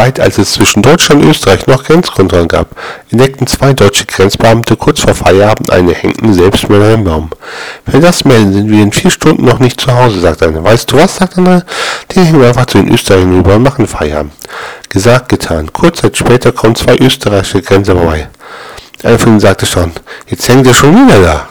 Zeit, als es zwischen Deutschland und Österreich noch Grenzkontrollen gab, entdeckten zwei deutsche Grenzbeamte kurz vor Feierabend einen hängenden Selbstmörder im Baum. Wenn das melden, sind wir in vier Stunden noch nicht zu Hause, sagt einer. Weißt du was, sagt einer, die hängen einfach zu den Österreichern rüber und machen Feierabend. Gesagt, getan. Kurz Zeit später kommen zwei österreichische Grenzer vorbei. Einer von ihnen sagte schon, jetzt hängt er schon wieder da.